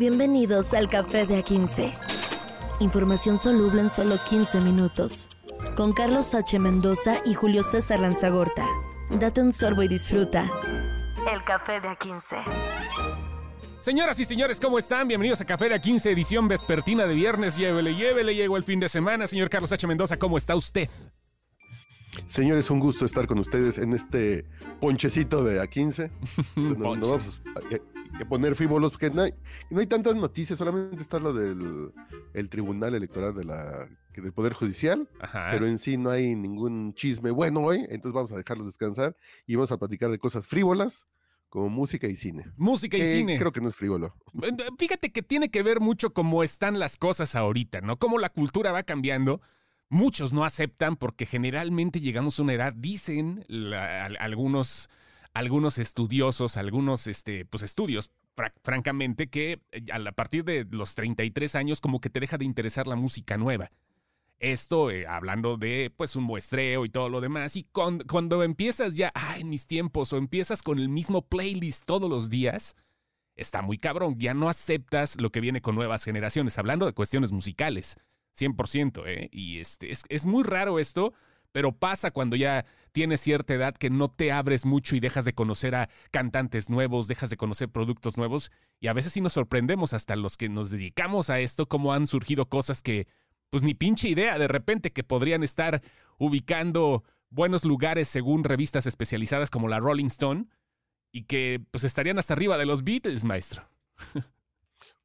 Bienvenidos al Café de A15. Información soluble en solo 15 minutos. Con Carlos H. Mendoza y Julio César Lanzagorta. Date un sorbo y disfruta. El Café de A15. Señoras y señores, ¿cómo están? Bienvenidos a Café de A15, edición vespertina de viernes. Llévele, llévele, llegó el fin de semana. Señor Carlos H. Mendoza, ¿cómo está usted? Señores, un gusto estar con ustedes en este ponchecito de A15. no, no vamos a, poner frívolos porque no hay, no hay, tantas noticias, solamente está lo del el Tribunal Electoral de la, del Poder Judicial, pero en sí no hay ningún chisme bueno hoy, entonces vamos a dejarlos descansar y vamos a platicar de cosas frívolas como música y cine. Música y cine. Creo que no es frívolo. Fíjate que tiene que ver mucho cómo están las cosas ahorita, ¿no? Cómo la cultura va cambiando Muchos no aceptan porque generalmente llegamos a una edad, dicen algunos, algunos estudiosos, algunos este, pues estudios, francamente, que eh, a partir de los 33 años como que te deja de interesar la música nueva. Esto eh, hablando de pues un muestreo y todo lo demás. Y cuando, empiezas ya, ah, en mis tiempos, o empiezas con el mismo playlist todos los días, está muy cabrón. Ya no aceptas lo que viene con nuevas generaciones, hablando de cuestiones musicales. 100%, ¿eh? Y este, es, es muy raro esto, pero pasa cuando ya tienes cierta edad que no te abres mucho y dejas de conocer a cantantes nuevos, dejas de conocer productos nuevos y a veces sí nos sorprendemos hasta los que nos dedicamos a esto, cómo han surgido cosas que pues ni pinche idea de repente que podrían estar ubicando buenos lugares según revistas especializadas como la Rolling Stone y que pues estarían hasta arriba de los Beatles, maestro.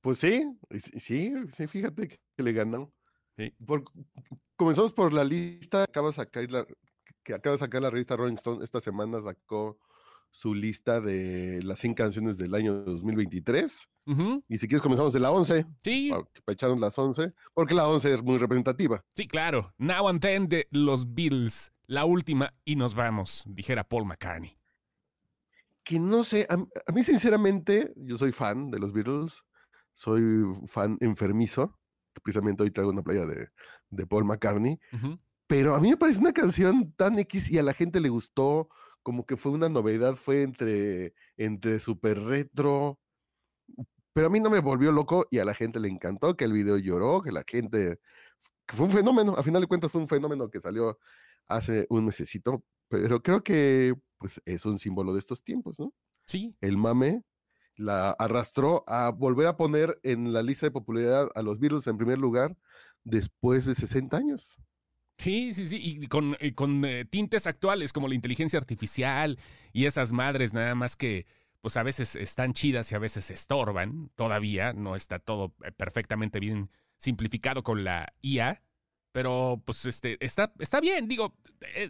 Pues sí, sí, sí, fíjate que le ganan comenzamos por la lista, acaba de sacar la, que acaba de sacar la revista Rolling Stone, esta semana sacó su lista de las 100 canciones del año 2023. Y si quieres comenzamos de la 11. Sí. Echaron las 11, porque la 11 es muy representativa. Sí, claro. Now and Then de los Beatles, la última y nos vamos, dijera Paul McCartney. Que no sé, a, a mí sinceramente, yo soy fan de los Beatles, soy fan enfermizo precisamente hoy traigo una playa de, de Paul McCartney. Pero a mí me parece una canción tan X y a la gente le gustó, como que fue una novedad, fue entre, entre super retro. Pero a mí no me volvió loco y a la gente le encantó, que el video lloró, que la gente. que fue un fenómeno, a final de cuentas fue un fenómeno que salió hace un mesecito, pero creo que pues es un símbolo de estos tiempos, ¿no? Sí. El mame la arrastró a volver a poner en la lista de popularidad a los Beatles en primer lugar después de 60 años. Sí, sí, sí, y con, con eh, tintes actuales como la inteligencia artificial y esas madres nada más que pues a veces están chidas y a veces estorban, todavía no está todo eh, perfectamente bien simplificado con la IA, pero pues este, está, está bien, digo, eh,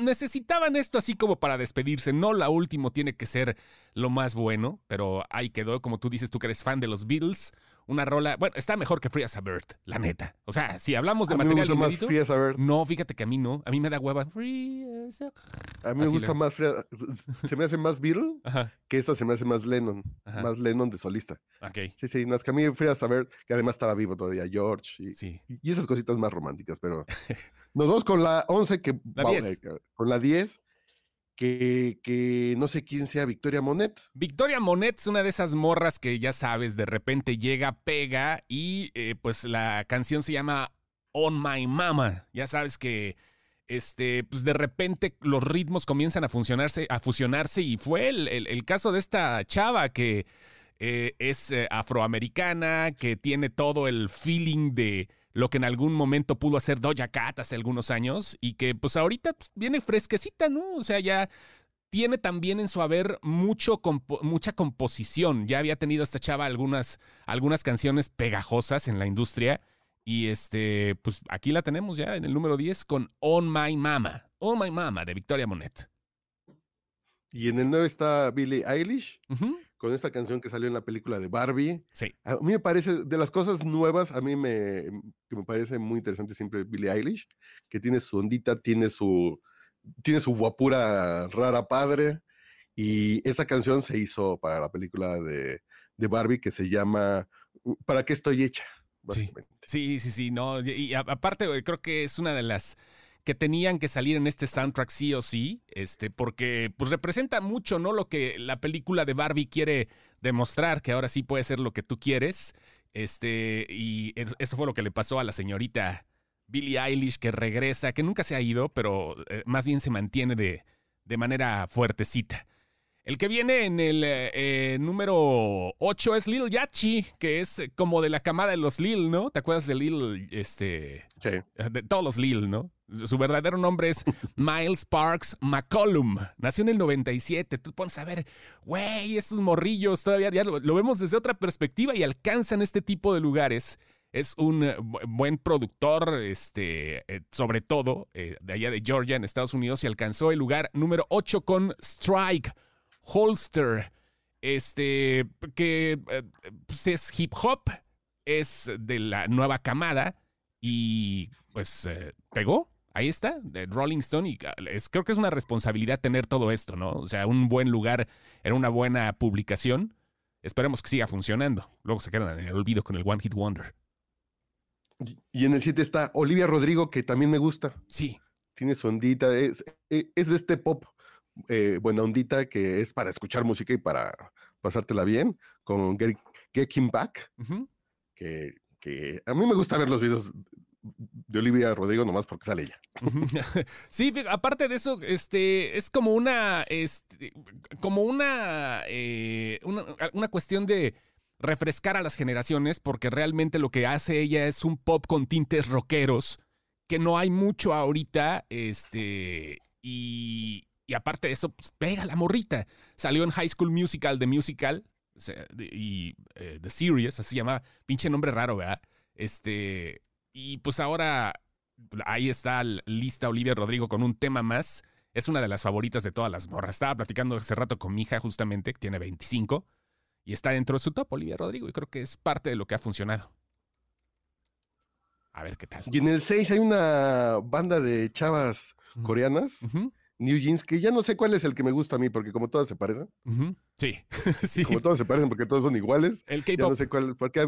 necesitaban esto así como para despedirse, no la última tiene que ser lo más bueno, pero ahí quedó, como tú dices, tú que eres fan de los Beatles, una rola, bueno, está mejor que Free as a Bird, la neta. O sea, si hablamos de a material mí me gusta más Free as a Bird. No, fíjate que a mí no, a mí me da hueva. Free a... a mí me gusta más se me hace más Beatle que esta se me hace más Lennon, más Lennon de solista. Ok. Sí, sí, es que a mí Free as a Bird, que además estaba vivo todavía George y, sí. y esas cositas más románticas, pero nos vamos con la 11 que la 10. Eh, con la 10 que, no sé quién sea Victoria Monet. Victoria Monet es una de esas morras que ya sabes, de repente llega, pega y eh, pues la canción se llama On My Mama. Ya sabes que este, pues de repente los ritmos comienzan a a fusionarse y fue el, caso de esta chava que eh, es eh, afroamericana, que tiene todo el feeling de lo que en algún momento pudo hacer Doja Cat hace algunos años y que pues ahorita pues, viene fresquecita, ¿no? O sea, ya tiene también en su haber mucho mucha composición. Ya había tenido esta chava algunas, algunas canciones pegajosas en la industria. Y este, pues aquí la tenemos ya en el número 10 con On My Mama. On My Mama de Victoria Monet. Y en el 9 está Billie Eilish con esta canción que salió en la película de Barbie. Sí. A mí me parece, de las cosas nuevas, a mí me, que me parece muy interesante siempre Billie Eilish, que tiene su ondita, tiene su, tiene su guapura rara padre. Y esa canción se hizo para la película de, de Barbie que se llama ¿Para qué estoy hecha? Sí, sí, sí, sí, no. Y aparte, creo que es una de las que tenían que salir en este soundtrack sí o sí, este, porque pues representa mucho, ¿no? Lo que la película de Barbie quiere demostrar, que ahora sí puede ser lo que tú quieres. Este, y eso fue lo que le pasó a la señorita Billie Eilish, que regresa, que nunca se ha ido, pero eh, más bien se mantiene de, de manera fuertecita. El que viene en el eh, eh, número 8 es Lil Yachi, que es como de la camada de los Lil, ¿no? ¿Te acuerdas de Lil? Este, sí. De todos los Lil, ¿no? Su verdadero nombre es Miles Parks McCollum. Nació en el 97. Tú pones a ver, güey, esos morrillos todavía lo, vemos desde otra perspectiva y alcanzan este tipo de lugares. Es un eh, buen productor, este, sobre todo de allá de Georgia, en Estados Unidos, y alcanzó el lugar número 8 con Strike Holster, este, que eh, pues, es hip hop, es de la nueva camada y pues eh, pegó. Ahí está, de Rolling Stone, y ah, creo que es una responsabilidad tener todo esto, ¿no? O sea, un buen lugar, era una buena publicación. Esperemos que siga funcionando. Luego se quedan en el olvido con el One Hit Wonder. Y en el 7 está Olivia Rodrigo, que también me gusta. Sí. Tiene su ondita, es, e, es de este pop eh, buena ondita que es para escuchar música y para pasártela bien, con Get, Back, que, que, a mí me gusta ver los videos de Olivia Rodrigo nomás porque sale ella. Sí, aparte de eso, este es como una, este, como una, eh, una, una cuestión de refrescar a las generaciones, porque realmente lo que hace ella es un pop con tintes rockeros, que no hay mucho ahorita, este, y, y aparte de eso, pues, pega la morrita. Salió en High School Musical, The Musical, y eh, The Series, así se llama, pinche nombre raro, ¿verdad? Este, y pues ahora ahí está lista Olivia Rodrigo con un tema más. Es una de las favoritas de todas las morras. Estaba platicando hace rato con mi hija, justamente, que tiene 25, y está dentro de su top, Olivia Rodrigo, y creo que es parte de lo que ha funcionado. A ver qué tal. Y en el 6 hay una banda de chavas coreanas. New Jeans, que ya no sé cuál es el que me gusta a mí, porque como todas se parecen. Sí, sí. Como todas se parecen porque todas son iguales. El K-pop. Ya no sé cuál, porque,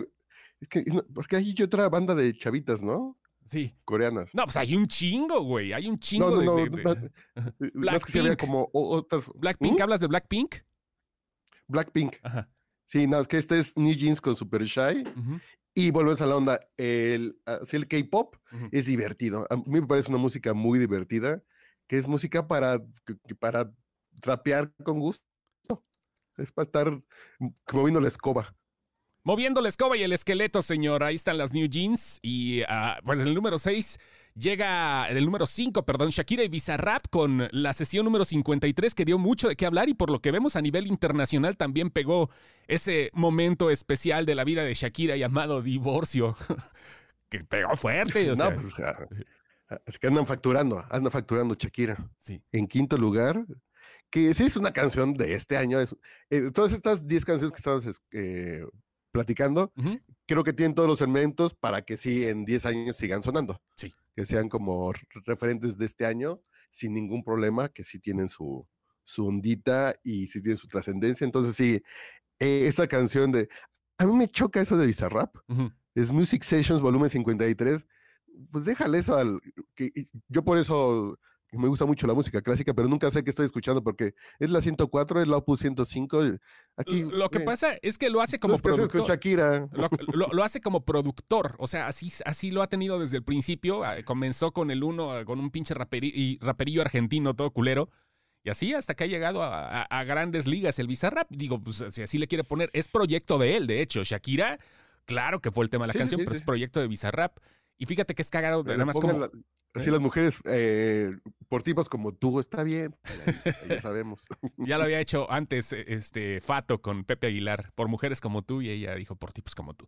porque hay otra banda de chavitas, ¿no? Sí. Coreanas. No, pues hay un chingo, güey. Hay un chingo no, de, de, Blackpink. como otras. Blackpink, ¿Mm? ¿hablas de Blackpink? Blackpink. Ajá. Sí, no, es que este es New Jeans con Super Shy. Y volvemos a la onda. El, el K-pop es divertido. A mí me parece una música muy divertida que es música para, para trapear con gusto. Es para estar moviendo la escoba. Moviendo la escoba y el esqueleto, señor. Ahí están las New Jeans. Y uh, pues el número 6 llega, el número 5, perdón, Shakira y Bizarrap con la sesión número 53 que dio mucho de qué hablar y por lo que vemos a nivel internacional también pegó ese momento especial de la vida de Shakira llamado divorcio. que pegó fuerte. O sea, pues, Así que andan facturando, andan facturando Shakira. Sí. En quinto lugar, que sí es una canción de este año. Es, eh, todas estas 10 canciones que estamos eh, platicando, creo que tienen todos los elementos para que sí en 10 años sigan sonando. Sí. Que sean como referentes de este año sin ningún problema, que sí tienen su, su ondita y sí tienen su trascendencia. Entonces sí, eh, esta canción de... A mí me choca eso de Bizarrap. Es Music Sessions volumen 53 pues déjale eso al... Que, yo por eso me gusta mucho la música clásica, pero nunca sé qué estoy escuchando porque es la 104, es la Opus 105. Aquí, lo que pasa es que lo hace como productor. Shakira. Lo, hace como productor, o sea, así, así lo ha tenido desde el principio. Ah, comenzó con el uno, ah, con un pinche raperillo, raperillo argentino todo culero. Y así hasta que ha llegado a, grandes ligas el Bizarrap. Digo, pues si así le quiere poner, es proyecto de él, de hecho. Shakira, claro que fue el tema de la canción, pero es proyecto de Bizarrap. Y fíjate que es cagado, nada más como... así ¿eh? las mujeres, eh, por tipos como tú, está bien, ya sabemos. ya lo había hecho antes este Fato con Pepe Aguilar, por mujeres como tú, y ella dijo por tipos como tú.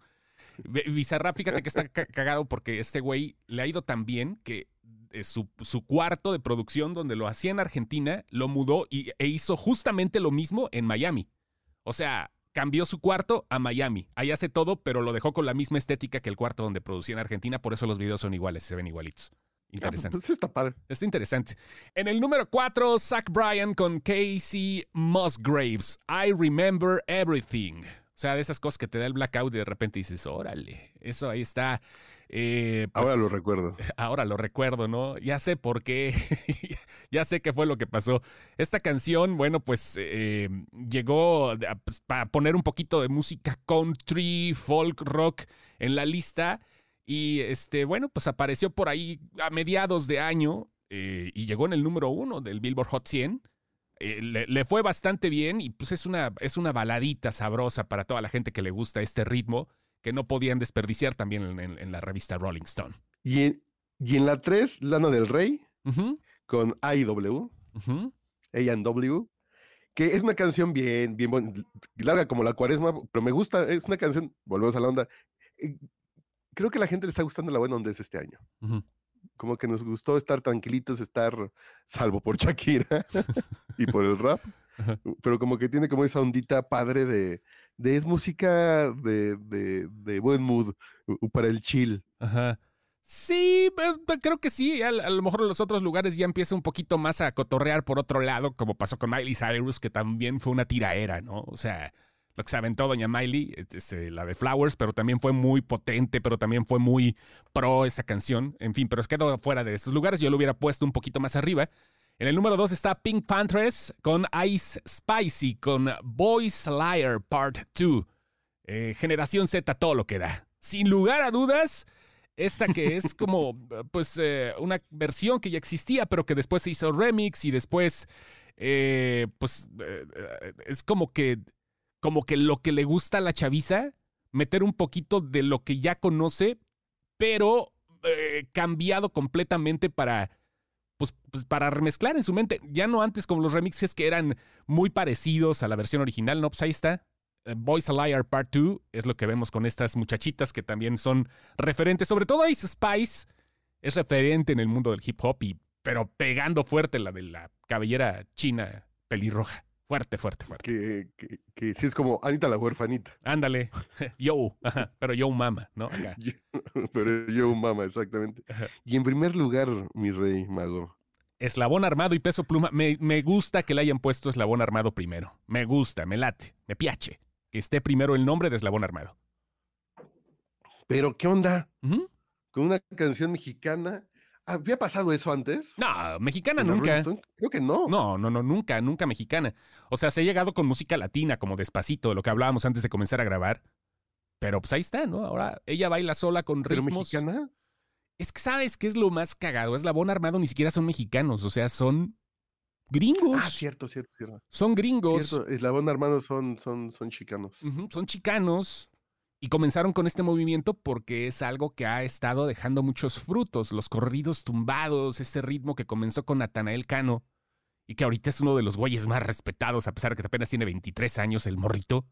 Bizarra, fíjate que está cagado porque este güey le ha ido tan bien que eh, su, su, cuarto de producción donde lo hacía en Argentina lo mudó y, e hizo justamente lo mismo en Miami. O sea, cambió su cuarto a Miami. Ahí hace todo, pero lo dejó con la misma estética que el cuarto donde producía en Argentina, por eso los videos son iguales, se ven igualitos. Ah, interesante. pues está padre. Está interesante. En el número 4, Zach Bryan con Casey Musgraves. I Remember Everything. O sea, de esas cosas que te da el blackout y de repente dices, órale, eso ahí está. Eh, ahora pues, lo recuerdo. Ahora lo recuerdo, ¿no? Ya sé por qué, ya sé qué fue lo que pasó. Esta canción, bueno, pues eh, llegó pues, para poner un poquito de música country, folk, rock en la lista y este, bueno, pues apareció por ahí a mediados de año eh, y llegó en el número uno del Billboard Hot 100. Eh, le, fue bastante bien y pues es una, es una baladita sabrosa para toda la gente que le gusta este ritmo que no podían desperdiciar también en, la revista Rolling Stone. Y en, y en la 3, Lana del Rey, con IW, A&W, que es una canción bien, bien larga como la cuaresma, pero me gusta, es una canción, volvemos a la onda, eh, creo que a la gente le está gustando la buena onda es este año como que nos gustó estar tranquilitos, estar salvo por Shakira y por el rap, pero como que tiene como esa ondita padre de, de es música de, de, buen mood, para el chill. Ajá. Sí, creo que sí. A, lo mejor en los otros lugares ya empieza un poquito más a cotorrear por otro lado, como pasó con Miley Cyrus, que también fue una tiraera, ¿no? O sea, lo que se aventó Doña Miley, es, eh, la de Flowers, pero también fue muy potente, pero también fue muy pro esa canción. En fin, pero es quedó fuera de esos lugares. Yo lo hubiera puesto un poquito más arriba. En el número 2 está Pink Panthers con Ice Spicy, con Boys Liar Part 2. Eh, generación Z, todo lo que da. Sin lugar a dudas, esta que es como, pues, eh, una versión que ya existía, pero que después se hizo remix y después, pues, es como que como que lo que le gusta a la chaviza, meter un poquito de lo que ya conoce, pero eh, cambiado completamente para, pues, pues, para remezclar en su mente. Ya no antes como los remixes que eran muy parecidos a la versión original, ¿no? Pues ahí está. Eh, Boys a Liar Part 2 es lo que vemos con estas muchachitas que también son referentes, sobre todo Ice Spice es referente en el mundo del hip hop y pero pegando fuerte la de la cabellera china pelirroja. Fuerte, fuerte, fuerte. Que, que, que, sí es como Anita la huerfanita. Ándale. Yo, pero yo mama, ¿no? Acá. pero yo mama, exactamente. Y en primer lugar, mi rey mago. Eslabón armado y peso pluma. Me, me, gusta que le hayan puesto eslabón armado primero. Me gusta, me late, me piache. Que esté primero el nombre de eslabón armado. Pero, ¿qué onda? Con una canción mexicana ¿Había pasado eso antes? No, mexicana nunca. Creo que no. No, no, no, nunca, nunca mexicana. O sea, se ha llegado con música latina, como despacito, lo que hablábamos antes de comenzar a grabar. Pero pues ahí está, ¿no? Ahora ella baila sola con ritmos. ¿Pero mexicana? Es que sabes qué es lo más cagado. Es la Bon Armado, ni siquiera son mexicanos, o sea, son gringos. Ah, cierto, cierto, cierto. Son gringos. Cierto, Eslabón Armado son, son, son chicanos. son chicanos. Y comenzaron con este movimiento porque es algo que ha estado dejando muchos frutos, los corridos tumbados, ese ritmo que comenzó con Natanael Cano y que ahorita es uno de los güeyes más respetados, a pesar de que apenas tiene 23 años, el morrito,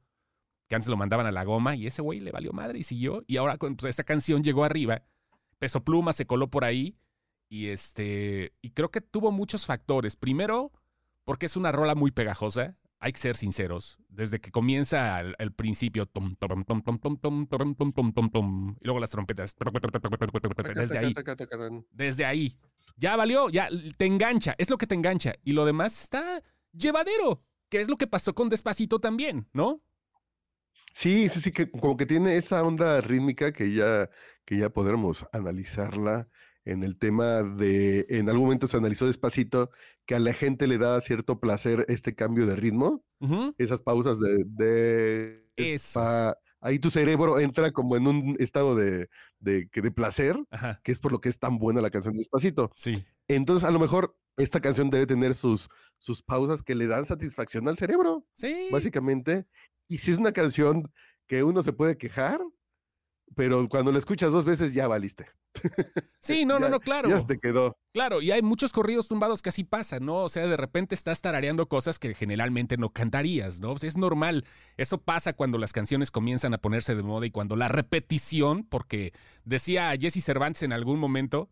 que antes lo mandaban a la goma y ese güey le valió madre y siguió. Y ahora pues, esta canción llegó arriba, Peso Pluma se coló por ahí y este, y creo que tuvo muchos factores. Primero, porque es una rola muy pegajosa, hay que ser sinceros, desde que comienza al, principio, y luego las trompetas, desde ahí, desde ahí, ya valió, ya te engancha, es lo que te engancha, y lo demás está llevadero, que es lo que pasó con Despacito también, ¿no? Sí, sí, sí, que como que tiene esa onda rítmica que ya, que ya podremos analizarla en el tema de, en algún momento se analizó despacito, que a la gente le da cierto placer este cambio de ritmo, esas pausas de... de ahí tu cerebro entra como en un estado de, de, de placer, que es por lo que es tan buena la canción despacito. Sí. Entonces, a lo mejor esta canción debe tener sus, sus pausas que le dan satisfacción al cerebro. Sí. Básicamente. Y si es una canción que uno se puede quejar, pero cuando la escuchas dos veces ya valiste. Sí, no, no, no, claro. Ya se te quedó. Claro, y hay muchos corridos tumbados que así pasa, ¿no? O sea, de repente estás tarareando cosas que generalmente no cantarías, ¿no? es normal. Eso pasa cuando las canciones comienzan a ponerse de moda y cuando la repetición, porque decía Jesse Cervantes en algún momento,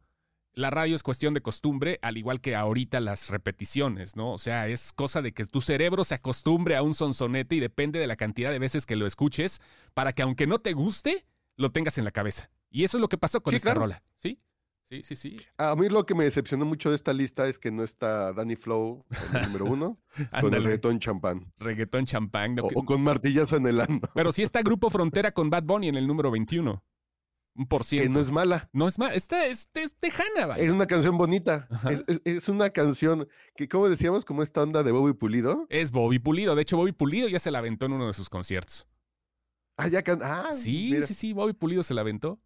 la radio es cuestión de costumbre, al igual que ahorita las repeticiones, ¿no? O sea, es cosa de que tu cerebro se acostumbre a un sonsonete y depende de la cantidad de veces que lo escuches para que aunque no te guste, lo tengas en la cabeza. Y eso es lo que pasó con esta rola, ¿sí? Sí, sí, sí. A mí lo que me decepcionó mucho de esta lista es que no está Danny Flow el número uno con el reggaetón champán. Reggaetón champán. O, o, con martillazo en el ano. Pero sí está Grupo Frontera con Bad Bunny en el número 21. Un por ciento. Que no es mala. No es mala. Esta es, es tejana, vaya. Es una canción bonita. Es, es, es, una canción que, como decíamos, como esta onda de Bobby Pulido. Es Bobby Pulido. De hecho, Bobby Pulido ya se la aventó en uno de sus conciertos. Ah, ya can... ah, sí, mira. sí, sí. Bobby Pulido se la aventó.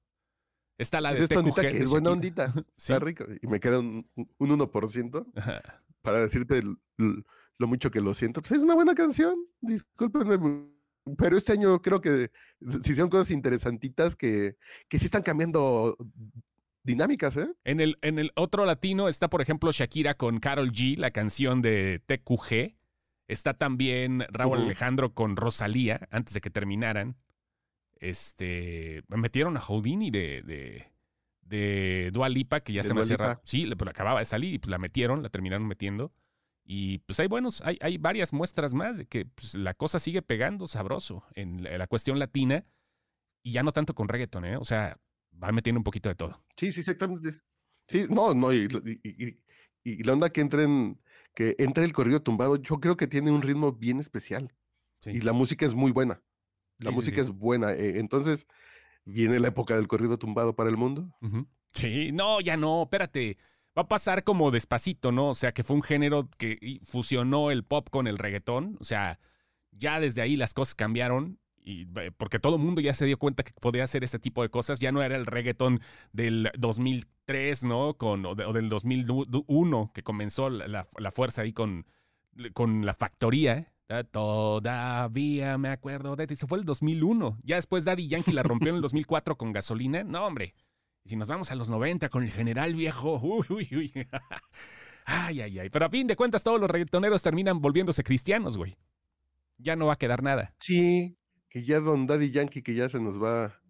Está la de esta ondita que es buena ondita. Sí. Está rico. Y me queda un, un 1% Ajá. para decirte lo mucho que lo siento. Pues es una buena canción. Discúlpenme. Pero este año creo que se hicieron cosas interesantitas que, que sí están cambiando dinámicas, ¿eh? En el, en el otro latino está, por ejemplo, Shakira con Carol G, la canción de TQG. Está también Raúl. Alejandro con Rosalía, antes de que terminaran. Este. Metieron a Houdini de, de, de Dua Lipa, que ya se me hace raro. Sí, pues, acababa de salir y pues la metieron, la terminaron metiendo. Y pues hay buenos, hay, hay varias muestras más de que pues, la cosa sigue pegando sabroso en la, la cuestión latina. Y ya no tanto con reggaeton, ¿eh? O sea, va metiendo un poquito de todo. Sí, sí, exactamente. Sí, no, no, y, y- y- y la onda que entren, que entre el corrido tumbado, yo creo que tiene un ritmo bien especial. Sí. Y la música es muy buena. La Sí, música sí. es buena. eh, entonces, viene la época del corrido tumbado para el mundo. Sí, no, ya no, espérate. Va a pasar como despacito, ¿no? O sea, que fue un género que fusionó el pop con el reggaetón. O sea, ya desde ahí las cosas cambiaron. Y, porque todo el mundo ya se dio cuenta que podía hacer ese tipo de cosas. Ya no era el reggaetón del 2003, ¿no? Con, o, de- o del 2001, que comenzó la, la- fuerza ahí con, con la factoría. ¿eh? Todavía me acuerdo de ti. Se fue el 2001. Ya después Daddy Yankee la rompió en el 2004 con gasolina. No, hombre. Y si nos vamos a los 90 con el general viejo. Uy, uy, uy. Ay, ay, ay. Pero a fin de cuentas, todos los reggaetoneros terminan volviéndose cristianos, güey. Ya no va a quedar nada. Sí, que ya Don Daddy Yankee, que ya se nos va,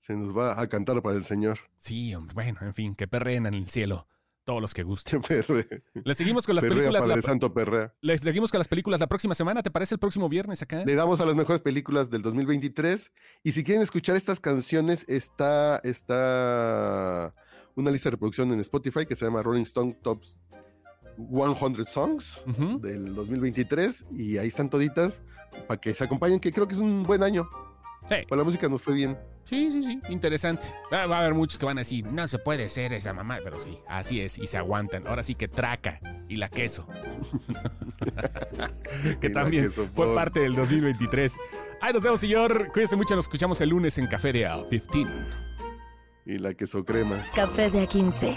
se nos va a cantar para el Señor. Sí, hombre. Bueno, en fin, que perreen en el cielo. Todos los que gusten. Perrea, Le seguimos con las perrea películas. Padre La, Santo perrea. le seguimos con las películas la próxima semana. ¿Te parece el próximo viernes acá? Le damos a las mejores películas del 2023. Y si quieren escuchar estas canciones, está, está una lista de reproducción en Spotify que se llama Rolling Stone Tops 100 Songs del 2023. Y ahí están toditas para que se acompañen, que creo que es un buen año. Sí. Para la música nos fue bien. Sí, sí, sí, interesante. Va, va a haber muchos que van a decir, no se puede ser esa mamá, pero sí, así es, y se aguantan. Ahora sí que traca y la queso. que Y también queso, fue por- parte del 2023. Ahí nos vemos, señor. Cuídense mucho, nos escuchamos el lunes en Café de Al 15. Y la queso crema. Café de A15.